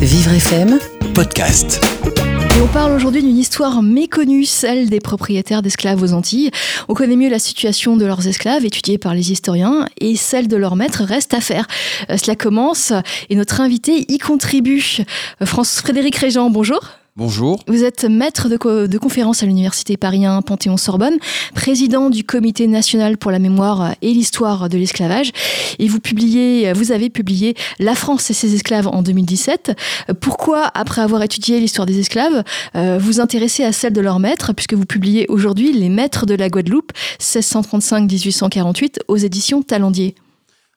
Vivre FM Podcast. Et on parle aujourd'hui d'une histoire méconnue, celle des propriétaires d'esclaves aux Antilles. On connaît mieux la situation de leurs esclaves, étudiée par les historiens, et celle de leurs maîtres reste à faire. Euh, cela commence, et notre invité y contribue. Euh, France Frédéric Régent, bonjour. Bonjour. Vous êtes maître de, de conférence à l'Université Paris 1 Panthéon-Sorbonne, président du Comité national pour la mémoire et l'histoire de l'esclavage. Et vous, publiez, vous avez publié La France et ses esclaves en 2017. Pourquoi, après avoir étudié l'histoire des esclaves, euh, vous intéressez à celle de leurs maîtres, puisque vous publiez aujourd'hui Les maîtres de la Guadeloupe, 1635-1848, aux éditions Talendier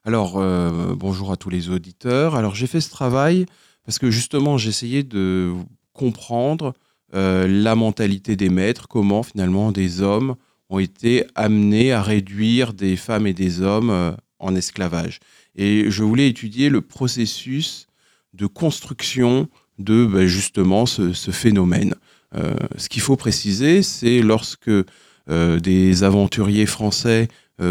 Alors, euh, bonjour à tous les auditeurs. Alors, j'ai fait ce travail parce que justement, j'essayais de comprendre euh, la mentalité des maîtres, comment finalement des hommes ont été amenés à réduire des femmes et des hommes euh, en esclavage. Et je voulais étudier le processus de construction de ben, justement ce, phénomène. Euh, ce qu'il faut préciser, c'est lorsque des aventuriers français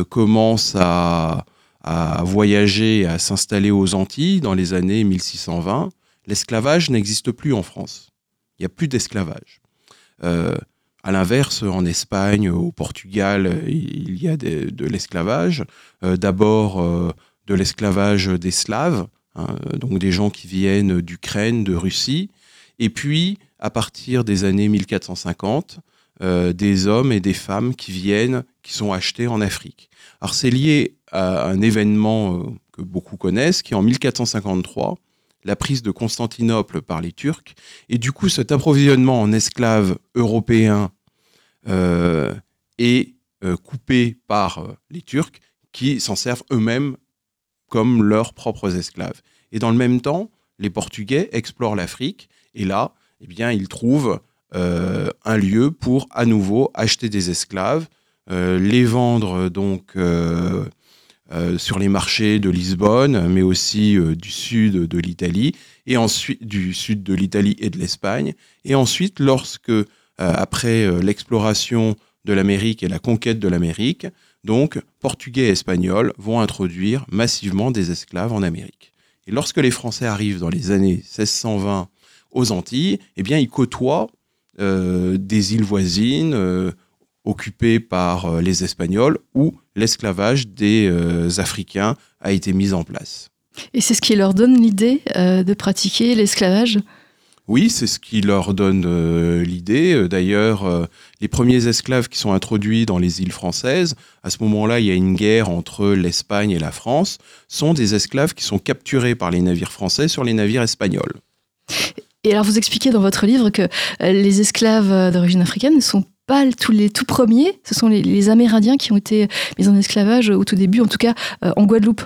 commencent à, à voyager, à s'installer aux Antilles dans les années 1620, l'esclavage n'existe plus en France n'y a plus d'esclavage. Euh, à l'inverse, en Espagne, au Portugal, il y a de, l'esclavage. Euh, d'abord, euh, de l'esclavage des Slaves, hein, donc des gens qui viennent d'Ukraine, de Russie. Et puis, à partir des années 1450, des hommes et des femmes qui viennent, qui sont achetés en Afrique. Alors, c'est lié à un événement que beaucoup connaissent, qui est en 1453 la prise de Constantinople par les Turcs. Et du coup, cet approvisionnement en esclaves européens euh, est euh, coupé par euh, les Turcs qui s'en servent eux-mêmes comme leurs propres esclaves. Et dans le même temps, les Portugais explorent l'Afrique et là, eh bien, ils trouvent un lieu pour à nouveau acheter des esclaves, les vendre donc euh, sur les marchés de Lisbonne, mais aussi euh, du sud de l'Italie, et ensuite du sud de l'Italie et de l'Espagne. Et ensuite, lorsque, euh, après l'exploration de l'Amérique et la conquête de l'Amérique, donc Portugais et Espagnols vont introduire massivement des esclaves en Amérique. Et lorsque les Français arrivent dans les années 1620 aux Antilles, eh bien, ils côtoient des îles voisines occupées par les Espagnols ou l'esclavage des euh, Africains a été mis en place. Et c'est ce qui leur donne l'idée euh, de pratiquer l'esclavage? Oui, c'est ce qui leur donne euh, l'idée. D'ailleurs, les premiers esclaves qui sont introduits dans les îles françaises, à ce moment-là, il y a une guerre entre l'Espagne et la France, sont des esclaves qui sont capturés par les navires français sur les navires espagnols. Et alors, vous expliquez dans votre livre que les esclaves d'origine africaine ne sont pas tous les tout premiers, ce sont les, Amérindiens qui ont été mis en esclavage au tout début, en tout cas euh, en Guadeloupe.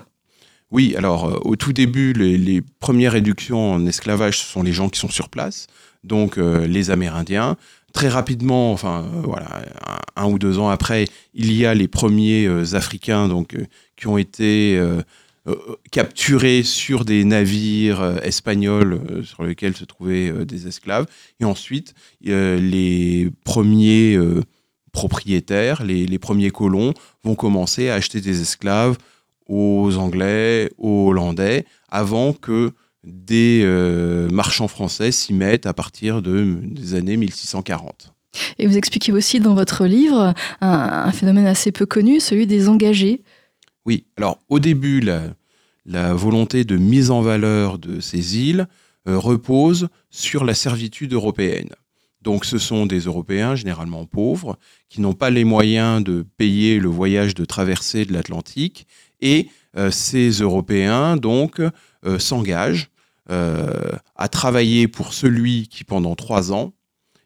Oui, alors euh, au tout début, les, premières réductions en esclavage, ce sont les gens qui sont sur place, donc euh, les Amérindiens. Très rapidement, enfin voilà, un, ou deux ans après, il y a les premiers Africains donc qui ont été euh, capturés sur des navires euh, espagnols euh, sur lesquels se trouvaient des esclaves. Et ensuite, les premiers propriétaires, les, premiers colons vont commencer à acheter des esclaves aux Anglais, aux Hollandais, avant que des marchands français s'y mettent à partir de, des années 1640. Et vous expliquez aussi dans votre livre un phénomène assez peu connu, celui des engagés. Oui, alors au début, la, volonté de mise en valeur de ces îles euh, repose sur la servitude européenne. Donc ce sont des Européens généralement pauvres qui n'ont pas les moyens de payer le voyage de traversée de l'Atlantique et euh, ces Européens donc euh, s'engagent à travailler pour celui qui pendant trois ans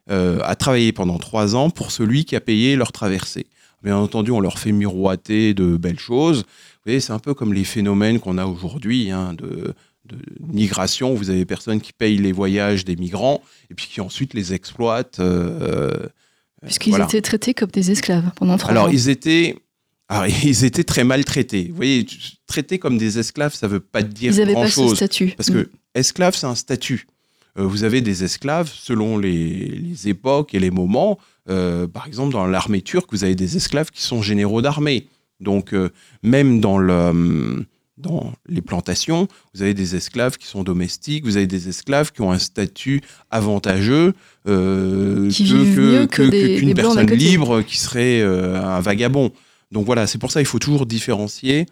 a travaillé pendant trois ans pour celui qui a payé leur traversée. Bien entendu, on leur fait miroiter de belles choses. Vous voyez, c'est un peu comme les phénomènes qu'on a aujourd'hui hein, de, migration. Vous avez des personnes qui payent les voyages des migrants et puis qui ensuite les exploitent. Euh, euh Puisqu'ils étaient traités comme des esclaves pendant trois Alors, ans. ils étaient. Alors, ils étaient très maltraités. Vous voyez, traités comme des esclaves, ça ne veut pas dire grand-chose. Ils n'avaient pas ce statut. Parce que mm. esclave, c'est un statut. Euh, vous avez des esclaves selon les, époques et les moments. Euh, par exemple, dans l'armée turque, vous avez des esclaves qui sont généraux d'armée. Donc, euh, même dans le, dans les plantations, vous avez des esclaves qui sont domestiques, vous avez des esclaves qui ont un statut avantageux euh, que, qu'une personne libre qui serait euh, un vagabond. Donc voilà, c'est pour ça qu'il faut toujours différencier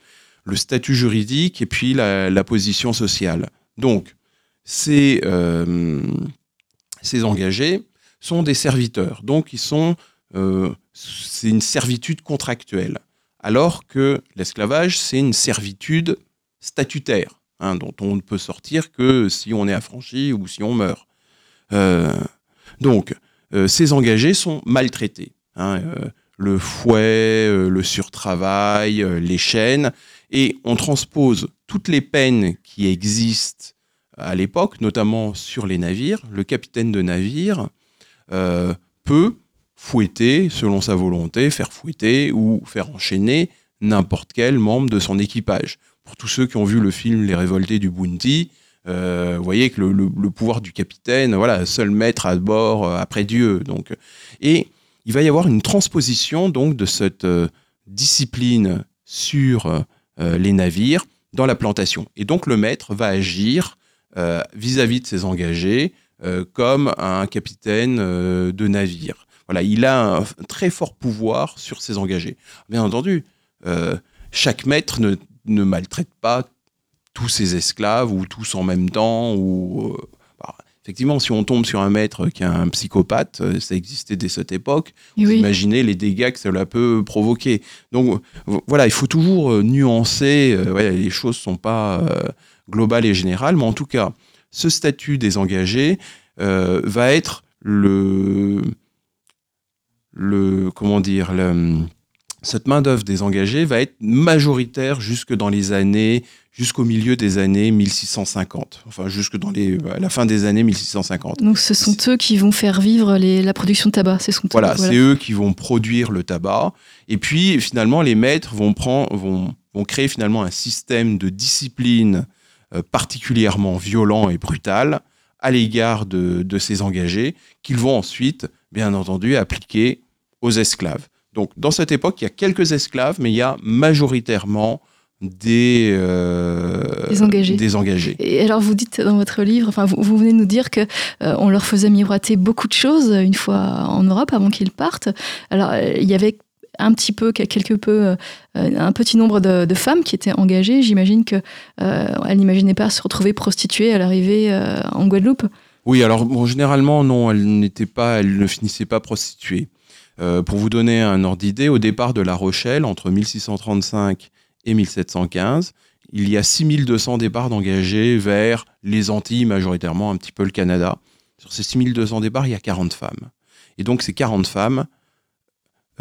le statut juridique et puis la, position sociale. Donc, ces, euh, ces engagés sont des serviteurs, donc ils sont, c'est une servitude contractuelle alors que l'esclavage, c'est une servitude statutaire, hein, dont on ne peut sortir que si on est affranchi ou si on meurt. Euh, donc, euh, ces engagés sont maltraités. Hein, euh, le fouet, le surtravail, les chaînes, et on transpose toutes les peines qui existent à l'époque, notamment sur les navires. Le capitaine de navire peut fouetter selon sa volonté, faire fouetter ou faire enchaîner n'importe quel membre de son équipage. Pour tous ceux qui ont vu le film Les Révoltés du Bounty, euh, vous voyez que le, pouvoir du capitaine, voilà, seul maître à bord euh, après Dieu. Donc, et il va y avoir une transposition donc de cette euh, discipline sur les navires dans la plantation. Et donc le maître va agir vis-à-vis -vis de ses engagés comme un capitaine de navire. Voilà, il a un très fort pouvoir sur ses engagés. Bien entendu, euh, chaque maître ne, maltraite pas tous ses esclaves ou tous en même temps. Ou, euh, bah, effectivement, si on tombe sur un maître qui est un psychopathe, euh, ça existait dès cette époque, imaginez les dégâts que cela peut provoquer. Donc voilà, il faut toujours nuancer, les choses ne sont pas globales et générales, mais en tout cas, ce statut des engagés va être le le comment dire cette main d'œuvre des engagés va être majoritaire jusque dans les années jusqu'au milieu des années 1650, enfin jusque dans les à la fin des années 1650. Donc ce sont eux qui vont faire vivre la production de tabac, c'est voilà, c'est eux qui vont produire le tabac. Et puis finalement les maîtres vont prendre vont, vont créer finalement un système de discipline euh, particulièrement violent et brutal à l'égard de, de ces engagés qu'ils vont ensuite bien entendu appliquer aux esclaves. Donc dans cette époque, il y a quelques esclaves, mais il y a majoritairement des, euh, des, engagés. Et alors vous dites dans votre livre, enfin vous, venez de nous dire que euh, on leur faisait miroiter beaucoup de choses une fois en Europe avant qu'ils partent. Alors il y avait un petit peu, peu, euh, un petit nombre de, femmes qui étaient engagées. J'imagine que elles n'imaginaient pas se retrouver prostituées à l'arrivée en Guadeloupe. Oui, alors généralement non, elles pas, elles ne finissaient pas prostituées. Euh, pour vous donner un ordre d'idée, au départ de La Rochelle, entre 1635 et 1715, il y a 6200 départs d'engagés vers les Antilles, majoritairement un petit peu le Canada. Sur ces 6200 départs, il y a 40 femmes. Et donc ces 40 femmes,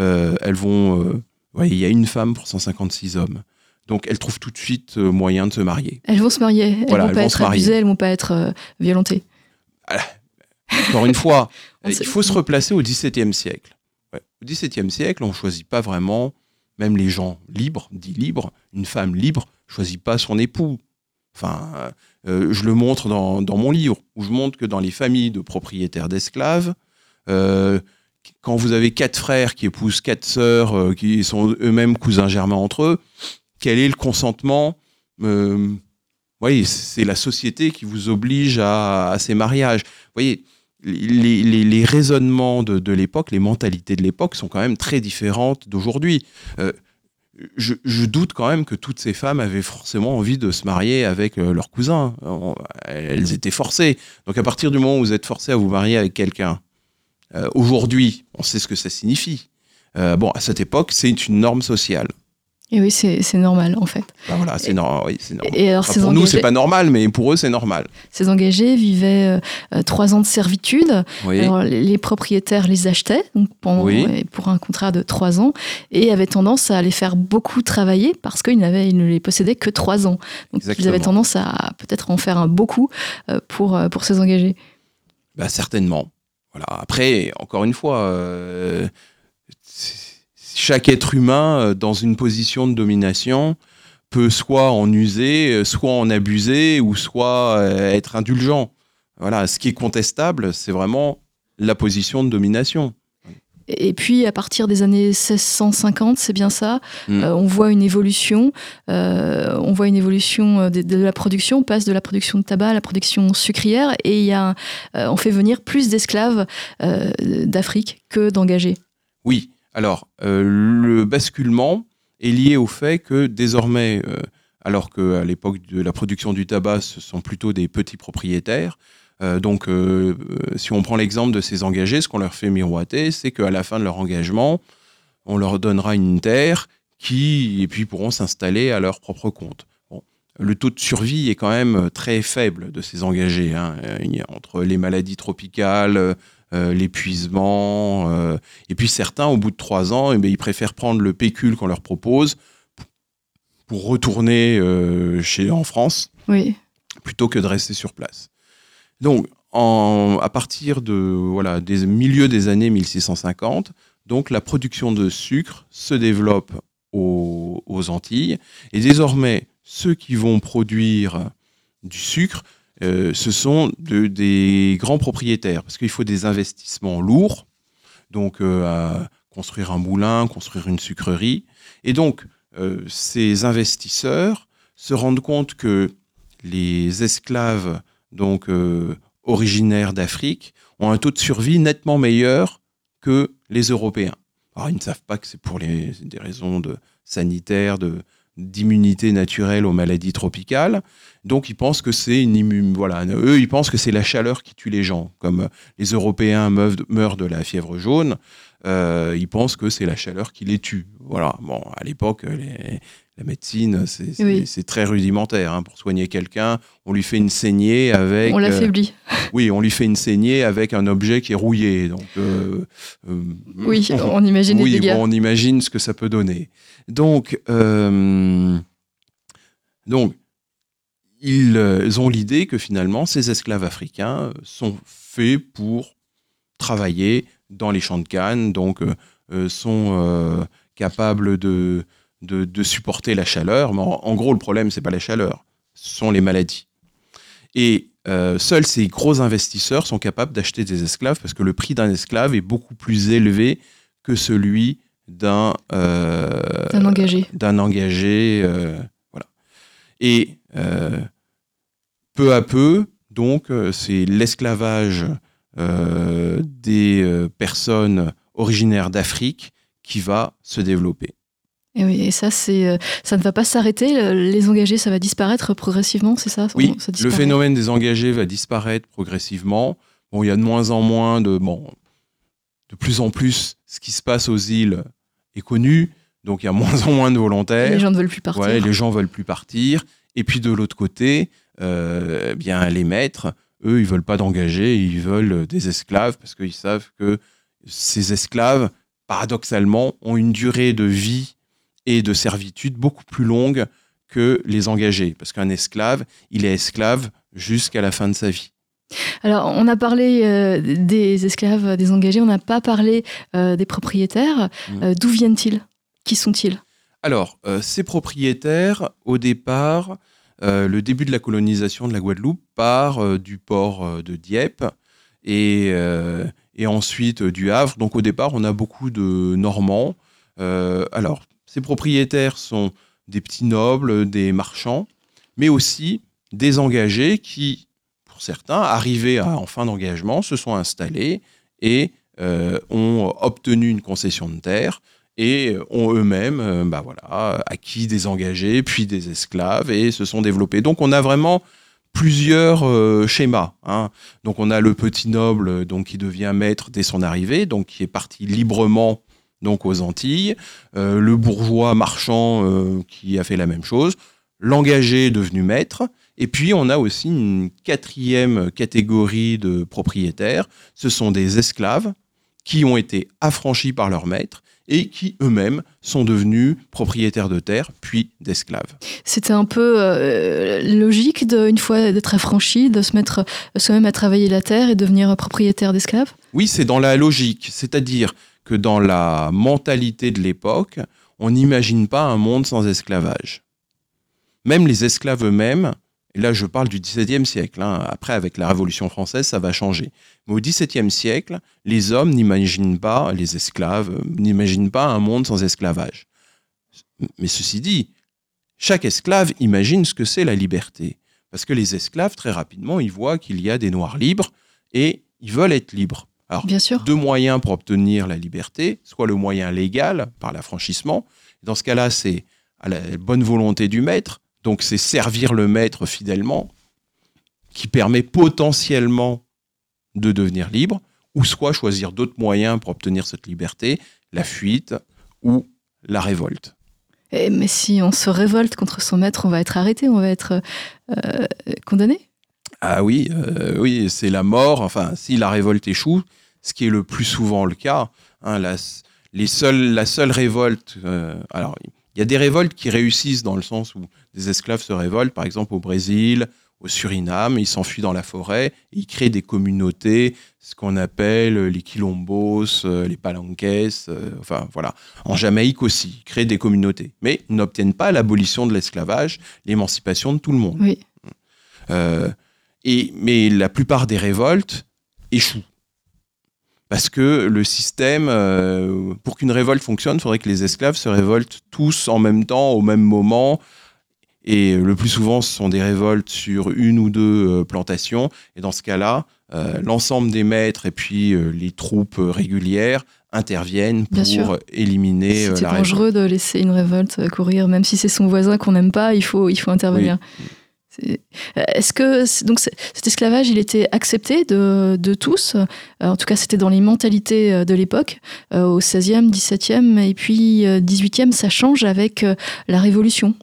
euh, elles vont... Euh, il y a une femme pour 156 hommes. Donc elles trouvent tout de suite moyen de se marier. Elles vont se marier. Elles ne vont pas être abusées, elles vont pas être violentées. Encore une fois, il faut se replacer au XVIIe siècle. Au XVIIe siècle, on ne choisit pas vraiment, même les gens libres, dits libres, une femme libre choisit pas son époux. Enfin, euh, je le montre dans, mon livre, où je montre que dans les familles de propriétaires d'esclaves, euh, quand vous avez quatre frères qui épousent quatre sœurs, euh, qui sont eux-mêmes cousins germains entre eux, quel est le consentement Oui, c'est la société qui vous oblige à, ces mariages. Vous voyez, les, raisonnements de, l'époque, les mentalités de l'époque sont quand même très différentes d'aujourd'hui. Euh, je, doute quand même que toutes ces femmes avaient forcément envie de se marier avec euh, leurs cousins. Elles étaient forcées. Donc à partir du moment où vous êtes forcé à vous marier avec quelqu'un, euh, aujourd'hui, on sait ce que ça signifie. bon, à cette époque, c'est une norme sociale. Et oui, c'est normal en fait. Bah voilà, c'est normal. Oui, normal. Et alors, pour nous, c'est pas normal, mais pour eux, c'est normal. Ces engagés vivaient euh, trois ans de servitude. Alors, les, propriétaires les achetaient donc pour, pour un contrat de trois ans et avaient tendance à les faire beaucoup travailler parce qu'ils ils ne les possédaient que trois ans. Donc ils avaient tendance à peut-être en faire un beaucoup euh, pour, euh, pour ces engagés. Bah, certainement. Après, encore une fois, chaque être humain euh, dans une position de domination peut soit en user, euh, soit en abuser, ou soit euh, être indulgent. Voilà, ce qui est contestable, c'est vraiment la position de domination. Et puis, à partir des années 1650, c'est bien ça, mm. on voit une évolution. on voit une évolution de, la production. On passe de la production de tabac à la production sucrière. Et y a, on fait venir plus d'esclaves d'Afrique que d'engagés. Oui. Alors, le basculement est lié au fait que désormais alors qu'à l'époque de la production du tabac, ce sont plutôt des petits propriétaires. Euh, donc, euh, euh, si on prend l'exemple de ces engagés, ce qu'on leur fait miroiter, c'est qu'à la fin de leur engagement, on leur donnera une terre qui, et puis, pourront s'installer à leur propre compte. Le taux de survie est quand même très faible de ces engagés. Hein. entre les maladies tropicales, l'épuisement, et puis certains, au bout de trois ans, eh ils préfèrent prendre le pécule qu'on leur propose pour retourner chez, en France oui. plutôt que de rester sur place. Donc, à partir de, voilà, des milieux des années 1650, donc la production de sucre se développe aux, Antilles. Et désormais, ceux qui vont produire du sucre, euh, ce sont de, des grands propriétaires, parce qu'il faut des investissements lourds, donc euh, à construire un moulin, construire une sucrerie. Et donc, euh, ces investisseurs se rendent compte que les esclaves donc euh, originaires d'Afrique ont un taux de survie nettement meilleur que les Européens. Alors ils ne savent pas que c'est pour des raisons sanitaires, d'immunité naturelle aux maladies tropicales. Donc ils pensent que c'est une voilà, eux ils pensent que c'est la chaleur qui tue les gens, comme les Européens meurent de la fièvre jaune. Euh, ils pensent que c'est la chaleur qui les tue. Voilà. Bon, à l'époque, la médecine, c'est très rudimentaire. Hein. Pour soigner quelqu'un, on lui fait une saignée avec. On l'affaiblit. Euh, oui, on lui fait une saignée avec un objet qui est rouillé. Donc, euh, oui, on, imagine les dégâts. on imagine ce que ça peut donner. Donc, donc ils ont l'idée que finalement, ces esclaves africains sont faits pour travailler dans les champs de canne, donc euh, euh, sont euh, capables de, de, supporter la chaleur. Mais en, gros, le problème, c'est pas la chaleur, ce sont les maladies. Et seuls ces gros investisseurs sont capables d'acheter des esclaves parce que le prix d'un esclave est beaucoup plus élevé que celui d'un engagé. D'un engagé, voilà. Et peu à peu, donc, c'est l'esclavage euh, des euh, personnes originaires d'Afrique qui va se développer. Et oui, et ça, c'est, euh, ça ne va pas s'arrêter. Les engagés, ça va disparaître progressivement, c'est ça? Oui, le phénomène des engagés va disparaître progressivement. Bon, il y a de moins en moins de, bon, de plus en plus, ce qui se passe aux îles est connu, donc il y a moins en moins de volontaires. Les gens ne veulent plus partir. Ouais, les gens veulent plus partir. Et puis de l'autre côté, eh bien les maîtres eux, ils veulent pas d'engagés, ils veulent des esclaves parce qu'ils savent que ces esclaves, paradoxalement, ont une durée de vie et de servitude beaucoup plus longue que les engagés. Parce qu'un esclave, il est esclave jusqu'à la fin de sa vie. Alors, on a parlé euh, des esclaves, des engagés, on n'a pas parlé euh, des propriétaires. Euh, d'où viennent-ils? Qui sont-ils? Alors, ces propriétaires, au départ, euh, le début de la colonisation de la Guadeloupe part euh, du port euh, de Dieppe et, ensuite du Havre. Donc au départ, on a beaucoup de Normands. alors, ces propriétaires sont des petits nobles, des marchands, mais aussi des engagés qui, pour certains, arrivés en fin d'engagement, se sont installés et ont obtenu une concession de terre et ont eux-mêmes euh, bah voilà, acquis des engagés, puis des esclaves, et se sont développés. Donc on a vraiment plusieurs euh, schémas. Hein. Donc on a le petit noble donc qui devient maître dès son arrivée, donc qui est parti librement donc aux Antilles, euh, le bourgeois marchand qui a fait la même chose, l'engagé devenu maître, et puis on a aussi une quatrième catégorie de propriétaires, ce sont des esclaves qui ont été affranchis par leur maître et qui eux-mêmes sont devenus propriétaires de terres, puis d'esclaves. C'était un peu euh, logique, de, une fois d'être affranchi, de se mettre soi-même à travailler la terre et devenir propriétaire d'esclaves? Oui, c'est dans la logique, c'est-à-dire que dans la mentalité de l'époque, on n'imagine pas un monde sans esclavage. Même les esclaves eux-mêmes, Et là, je parle du XVIIe siècle. Hein. Après, avec la Révolution française, ça va changer. Mais au XVIIe siècle, les hommes n'imaginent pas, les esclaves, euh, n'imaginent pas un monde sans esclavage. Mais ceci dit, chaque esclave imagine ce que c'est la liberté. Parce que les esclaves, très rapidement, ils voient qu'il y a des noirs libres et ils veulent être libres. Alors, Bien sûr. deux moyens pour obtenir la liberté, soit le moyen légal, par l'affranchissement. Dans ce cas-là, c'est à la bonne volonté du maître, donc c'est servir le maître fidèlement, qui permet potentiellement de devenir libre, ou soit choisir d'autres moyens pour obtenir cette liberté, la fuite ou la révolte. Mais si on se révolte contre son maître, on va être arrêté, on va être euh, condamné? Ah oui, euh, oui, c'est la mort. Enfin, si la révolte échoue, ce qui est le plus souvent le cas, hein, la, les seules, la seule révolte. Euh, alors, il y a des révoltes qui réussissent dans le sens où des esclaves se révoltent, par exemple au Brésil, au Suriname, ils s'enfuient dans la forêt, ils créent des communautés, ce qu'on appelle les quilombos, euh, les palanques, euh, enfin voilà. En Jamaïque aussi, ils créent des communautés. Mais ils n'obtiennent pas l'abolition de l'esclavage, l'émancipation de tout le monde. Oui. Euh, et, mais la plupart des révoltes échouent. Parce que le système, pour qu'une révolte fonctionne, il faudrait que les esclaves se révoltent tous en même temps, au même moment, et le plus souvent, ce sont des révoltes sur une ou deux euh, plantations. Et dans ce cas-là, euh, l'ensemble des maîtres et puis euh, les troupes régulières interviennent pour éliminer C'est dangereux de laisser une révolte courir, même si c'est son voisin qu'on n'aime pas, il faut, il faut intervenir. Est-ce que donc cet esclavage, il était accepté de, tous? En tout cas, c'était dans les mentalités de l'époque, au 16e, 17e et puis 18e, ça change avec la Révolution.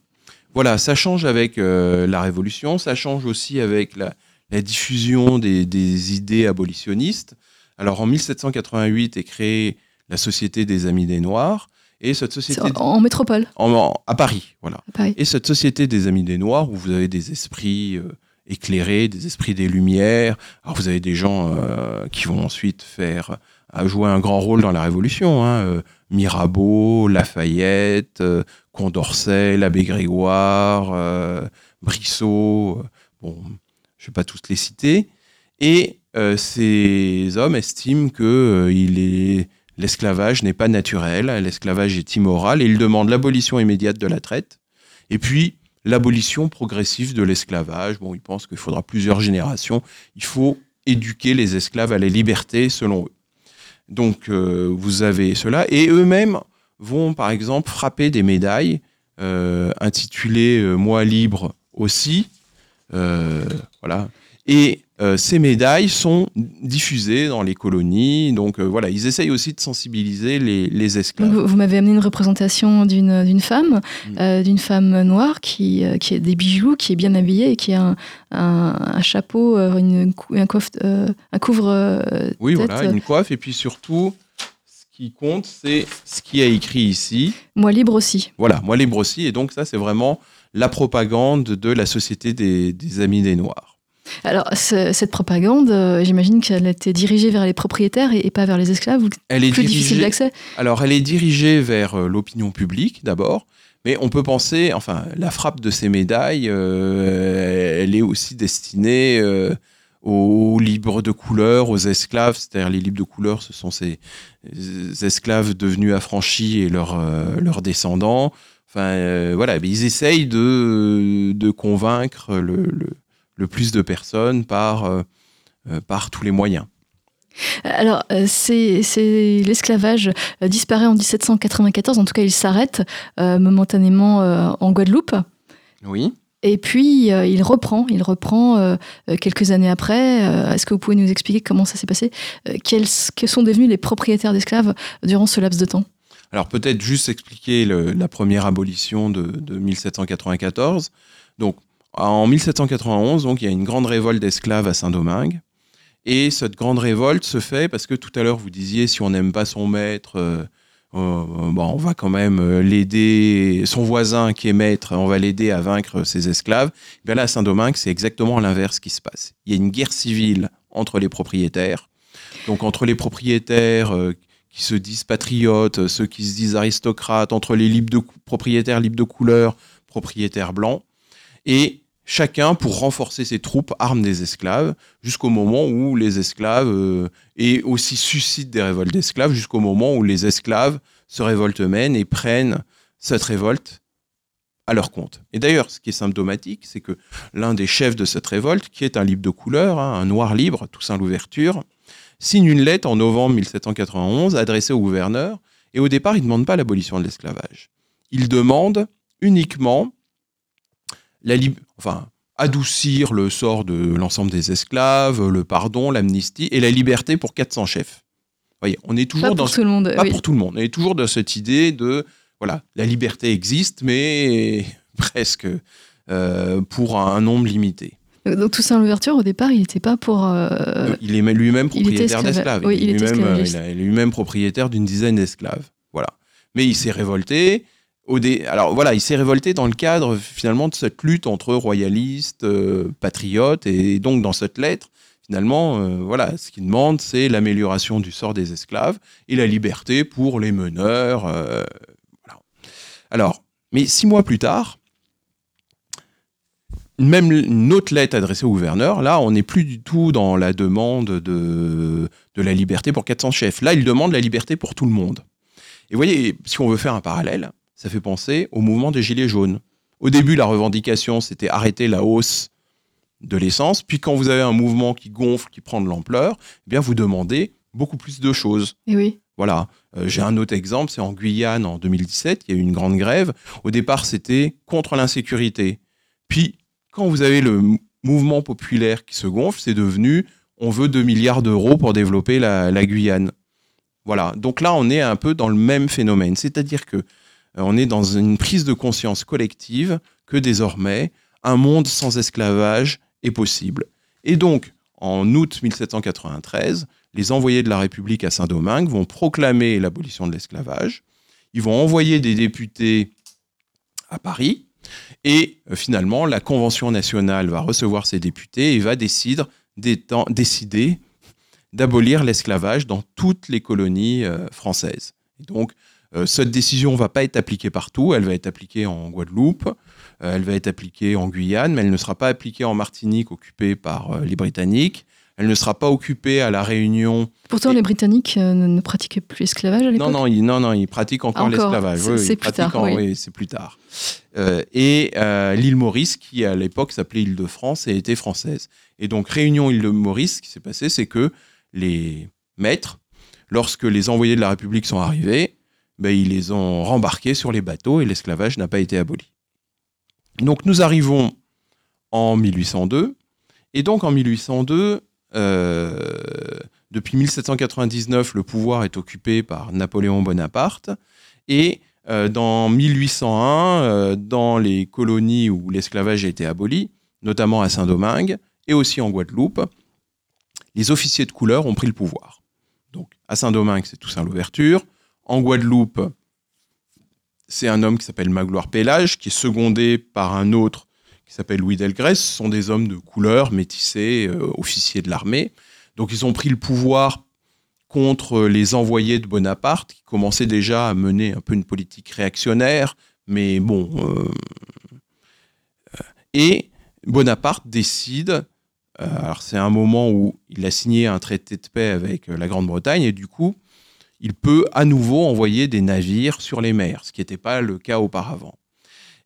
Voilà, ça change avec euh, la Révolution, ça change aussi avec la, diffusion des, idées abolitionnistes. Alors en 1788 est créée la Société des Amis des Noirs. Et cette société en, métropole à Paris, voilà. Et cette société des Amis des Noirs, où vous avez des esprits euh, éclairés, des esprits des Lumières. Alors vous avez des gens euh, qui vont ensuite faire jouer un grand rôle dans la Révolution. Hein, Mirabeau, Lafayette, Condorcet, l'abbé Grégoire, euh, Brissot, euh, bon, je ne vais pas tous les citer. Et euh, ces hommes estiment que l'esclavage n'est pas naturel, l'esclavage est immoral, et ils demandent l'abolition immédiate de la traite, et puis l'abolition progressive de l'esclavage. Bon, ils pensent qu'il faudra plusieurs générations. Il faut éduquer les esclaves à la liberté, selon eux. Donc, vous avez cela, et eux-mêmes vont par exemple frapper des médailles euh, intitulées euh, Moi libre aussi. Euh, voilà. Et ces médailles sont diffusées dans les colonies. Donc voilà, ils essayent aussi de sensibiliser les, esclaves. vous, m'avez amené une représentation d'une femme, mm. d'une femme noire qui, qui a des bijoux, qui est bien habillée et qui a un, chapeau, une, un, coiffe, un couvre. oui, voilà, une coiffe. Et puis surtout, qui compte, c'est ce qui est écrit ici. Moi libre aussi. Voilà, moi libre aussi. Et donc ça, c'est vraiment la propagande de la Société des, Amis des Noirs. Alors, cette propagande, euh, j'imagine qu'elle était dirigée vers les propriétaires et, pas vers les esclaves, ou elle est plus difficile d'accès? Alors, elle est dirigée vers euh, l'opinion publique d'abord, mais on peut penser, enfin, la frappe de ces médailles, euh, elle est aussi destinée aux libres de couleur, aux esclaves, c'est-à-dire les libres de couleur, ce sont ces esclaves devenus affranchis et leurs leurs descendants. Enfin, voilà, ils essayent de, de convaincre le, le, plus de personnes par, euh, par tous les moyens. Alors, c'est l'esclavage disparaît en 1794, en tout cas il s'arrête momentanément en Guadeloupe. Oui. Et puis, euh, il reprend, il reprend euh, euh, quelques années après. Est-ce que vous pouvez nous expliquer comment ça s'est passé? Quels, sont devenus les propriétaires d'esclaves durant ce laps de temps? Alors, peut-être juste expliquer la première abolition de, 1794. Donc, en 1791, donc, il y a une grande révolte d'esclaves à Saint-Domingue. Et cette grande révolte se fait parce que tout à l'heure, vous disiez, si on n'aime pas son maître, euh, on va quand même euh, l'aider, son voisin qui est maître, on va l'aider à vaincre ses esclaves. Bien là, à Saint-Domingue, c'est exactement l'inverse qui se passe. Il y a une guerre civile entre les propriétaires. Donc entre les propriétaires euh, qui se disent patriotes, ceux qui se disent aristocrates, entre les libres propriétaires libres de couleur, propriétaires blancs. Et chacun pour renforcer ses troupes arme des esclaves jusqu'au moment où les esclaves euh, et aussi suscitent des révoltes d'esclaves jusqu'au moment où les esclaves se révoltent eux-mêmes et prennent cette révolte à leur compte. Et d'ailleurs, ce qui est symptomatique, c'est que l'un des chefs de cette révolte, qui est un libre de couleur, hein, un noir libre, Toussaint Louverture, signe une lettre en novembre 1791 adressée au gouverneur, et au départ, il ne demande pas l'abolition de l'esclavage. Il demande uniquement la enfin, adoucir le sort de l'ensemble des esclaves, le pardon, l'amnistie et la liberté pour 400 chefs. Voyez, on est toujours pas dans pour tout le monde. pas pour tout le monde. On est toujours dans cette idée de voilà, la liberté existe, mais presque euh, pour un nombre limité. Donc Toussaint Louverture, au départ, il n'était pas pour. Euh, il est lui-même propriétaire d'esclaves. Oui, il, il, est lui-même propriétaire d'une dizaine d'esclaves. Voilà. Mais il s'est révolté. Alors voilà, il s'est révolté dans le cadre finalement de cette lutte entre royalistes, euh, patriotes, et donc dans cette lettre, finalement, voilà, ce qu'il demande, c'est l'amélioration du sort des esclaves et la liberté pour les meneurs, alors, mais six mois plus tard, même une autre lettre adressée au gouverneur, là, on n'est plus du tout dans la demande de, de la liberté pour 400 chefs. Là, il demande la liberté pour tout le monde. Et vous voyez, si on veut faire un parallèle, ça fait penser au mouvement des Gilets jaunes. Au début, la revendication, c'était arrêter la hausse de l'essence. Puis quand vous avez un mouvement qui gonfle, qui prend de l'ampleur, eh bien vous demandez beaucoup plus de choses. Et oui. Voilà. Euh, j'ai un autre exemple, c'est en Guyane en 2017, il y a eu une grande grève. Au départ, c'était contre l'insécurité. Puis, quand vous avez le mouvement populaire qui se gonfle, c'est devenu on veut 2 milliards d'euros pour développer la, Guyane. Voilà. Donc là, on est un peu dans le même phénomène. C'est-à-dire que on est dans une prise de conscience collective que désormais, un monde sans esclavage est possible. Et donc, en août 1793, les envoyés de la République à Saint-Domingue vont proclamer l'abolition de l'esclavage. Ils vont envoyer des députés à Paris. Et euh, finalement, la Convention nationale va recevoir ces députés et va décider, d'abolir l'esclavage dans toutes les colonies euh, françaises. Donc, euh, cette décision ne va pas être appliquée partout, elle va être appliquée en Guadeloupe, elle va être appliquée en Guyane, mais elle ne sera pas appliquée en Martinique occupée par les Britanniques, elle ne sera pas occupée à la Réunion. Pourtant, les Britanniques euh, ne pratiquaient plus l'esclavage à l'époque. Non, non, ils, non, non, ils pratiquent encore, l'esclavage. C'est plus, tard. Oui, c'est plus tard. Euh, et euh, l'île Maurice, qui à l'époque s'appelait île de France et était française. Et donc, Réunion île de Maurice, ce qui s'est passé, c'est que les maîtres, lorsque les envoyés de la République sont arrivés, ben, ils les ont rembarqués sur les bateaux et l'esclavage n'a pas été aboli. Donc, nous arrivons en 1802. Et donc, en 1802, euh, depuis 1799, le pouvoir est occupé par Napoléon Bonaparte. Et euh, dans 1801, euh, dans les colonies où l'esclavage a été aboli, notamment à Saint-Domingue et aussi en Guadeloupe, les officiers de couleur ont pris le pouvoir. Donc à Saint-Domingue, c'est Toussaint Louverture. En Guadeloupe, c'est un homme qui s'appelle Magloire Pélage, qui est secondé par un autre qui s'appelle Louis Delgrès, ce sont des hommes de couleur, métissés, euh, officiers de l'armée. Donc ils ont pris le pouvoir contre les envoyés de Bonaparte, qui commençaient déjà à mener un peu une politique réactionnaire, mais bon. Euh, euh, et Bonaparte décide, alors c'est un moment où il a signé un traité de paix avec la Grande-Bretagne, et du coup, il peut à nouveau envoyer des navires sur les mers, ce qui n'était pas le cas auparavant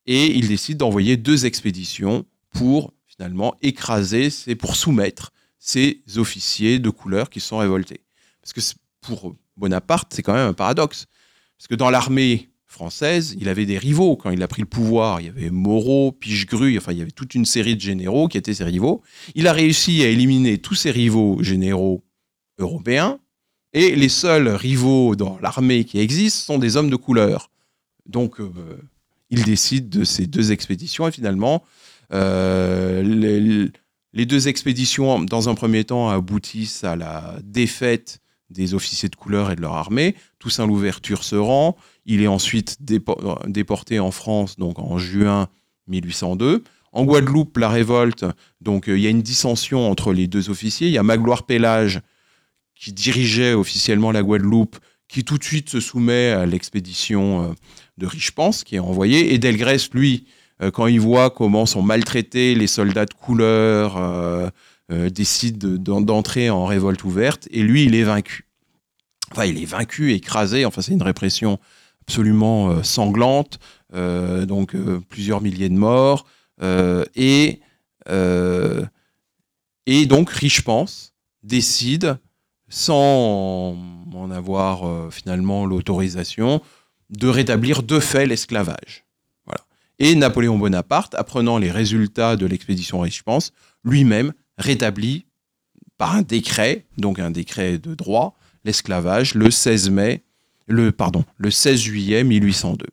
et il décide d'envoyer deux expéditions pour finalement écraser, c'est pour soumettre ces officiers de couleur qui sont révoltés. Parce que pour Bonaparte, c'est quand même un paradoxe. Parce que dans l'armée française, il avait des rivaux. Quand il a pris le pouvoir, il y avait Moreau, Pichegru, enfin, il y avait toute une série de généraux qui étaient ses rivaux. Il a réussi à éliminer tous ses rivaux généraux européens. Et les seuls rivaux dans l'armée qui existent sont des hommes de couleur. Donc, euh, il décide de ces deux expéditions et finalement, euh, les, deux expéditions, dans un premier temps, aboutissent à la défaite des officiers de couleur et de leur armée. Toussaint Louverture se rend. Il est ensuite déporté en France, donc en juin 1802. En Guadeloupe, la révolte, donc euh, il y a une dissension entre les deux officiers. Il y a Magloire Pélage, qui dirigeait officiellement la Guadeloupe, qui tout de suite se soumet à l'expédition euh, de Richepens, qui est envoyé, et Delgrès, lui, quand il voit comment sont maltraités les soldats de couleur, décide d'entrer en révolte ouverte, et lui, il est vaincu. Enfin, il est vaincu, écrasé, enfin, c'est une répression absolument sanglante, donc plusieurs milliers de morts, et, et donc Riche-Pense décide, sans en avoir finalement l'autorisation, de rétablir de fait l'esclavage. Voilà. Et Napoléon Bonaparte, apprenant les résultats de l'expédition Riche-Pense, lui-même rétablit par un décret, donc un décret de droit, l'esclavage le 16 mai, le pardon, le 16 juillet 1802.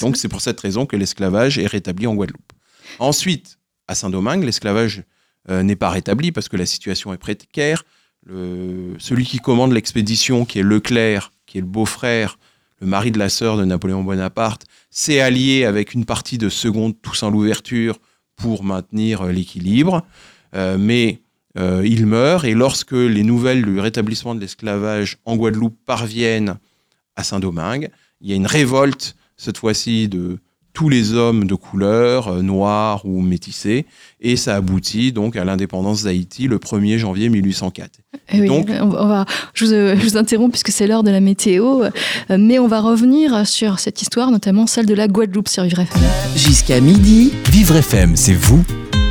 Donc c'est pour cette raison que l'esclavage est rétabli en Guadeloupe. Ensuite, à Saint-Domingue, l'esclavage euh, n'est pas rétabli parce que la situation est précaire. Celui qui commande l'expédition, qui est Leclerc, qui est le beau-frère le mari de la sœur de Napoléon Bonaparte, s'est allié avec une partie de seconde Toussaint l'ouverture pour maintenir euh, l'équilibre. Euh, mais euh, il meurt et lorsque les nouvelles du rétablissement de l'esclavage en Guadeloupe parviennent à Saint-Domingue, il y a une révolte, cette fois-ci de tous les hommes de couleur, noirs ou métissés, et ça aboutit donc à l'indépendance d'Haïti le 1er janvier 1804. Eh donc, on va, je, vous, interromps puisque c'est l'heure de la météo, euh, mais on va revenir sur cette histoire, notamment celle de la Guadeloupe sur Vivre FM. Jusqu'à midi, Vivre FM, c'est vous,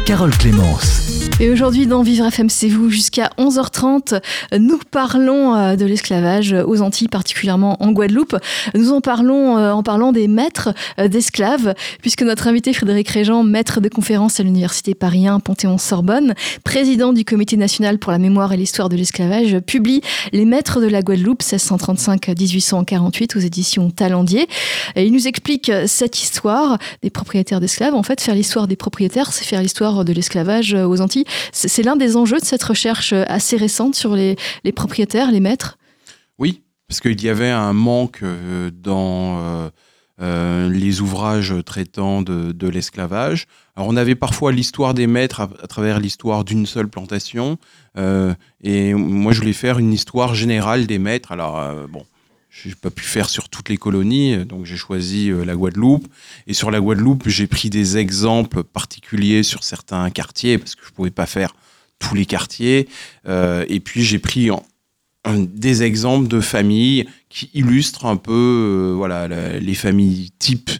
Carole Clémence. Et aujourd'hui, dans Vivre FM, c'est vous, jusqu'à 11h30, nous parlons euh, de l'esclavage aux Antilles, particulièrement en Guadeloupe. Nous en parlons euh, en parlant des maîtres euh, d'esclaves, puisque notre invité Frédéric Régent, maître de conférence à l'Université Paris 1 Panthéon-Sorbonne, président du Comité national pour la mémoire et l'histoire de l'esclavage, publie Les maîtres de la Guadeloupe 1635-1848 aux éditions Talendier. Et il nous explique cette histoire des propriétaires d'esclaves. En fait, faire l'histoire des propriétaires, c'est faire l'histoire de l'esclavage aux Antilles. C'est l'un des enjeux de cette recherche assez récente sur les, propriétaires, les maîtres? Oui, parce qu'il y avait un manque euh, dans euh, euh, les ouvrages traitant de, l'esclavage. Alors on avait parfois l'histoire des maîtres à, travers l'histoire d'une seule plantation, et moi je voulais faire une histoire générale des maîtres. Alors bon, j'ai pas pu faire sur toutes les colonies, donc j'ai choisi la Guadeloupe. Et sur la Guadeloupe, j'ai pris des exemples particuliers sur certains quartiers parce que je pouvais pas faire tous les quartiers. Euh, et puis j'ai pris des exemples de familles qui illustrent un peu, euh, voilà, les familles types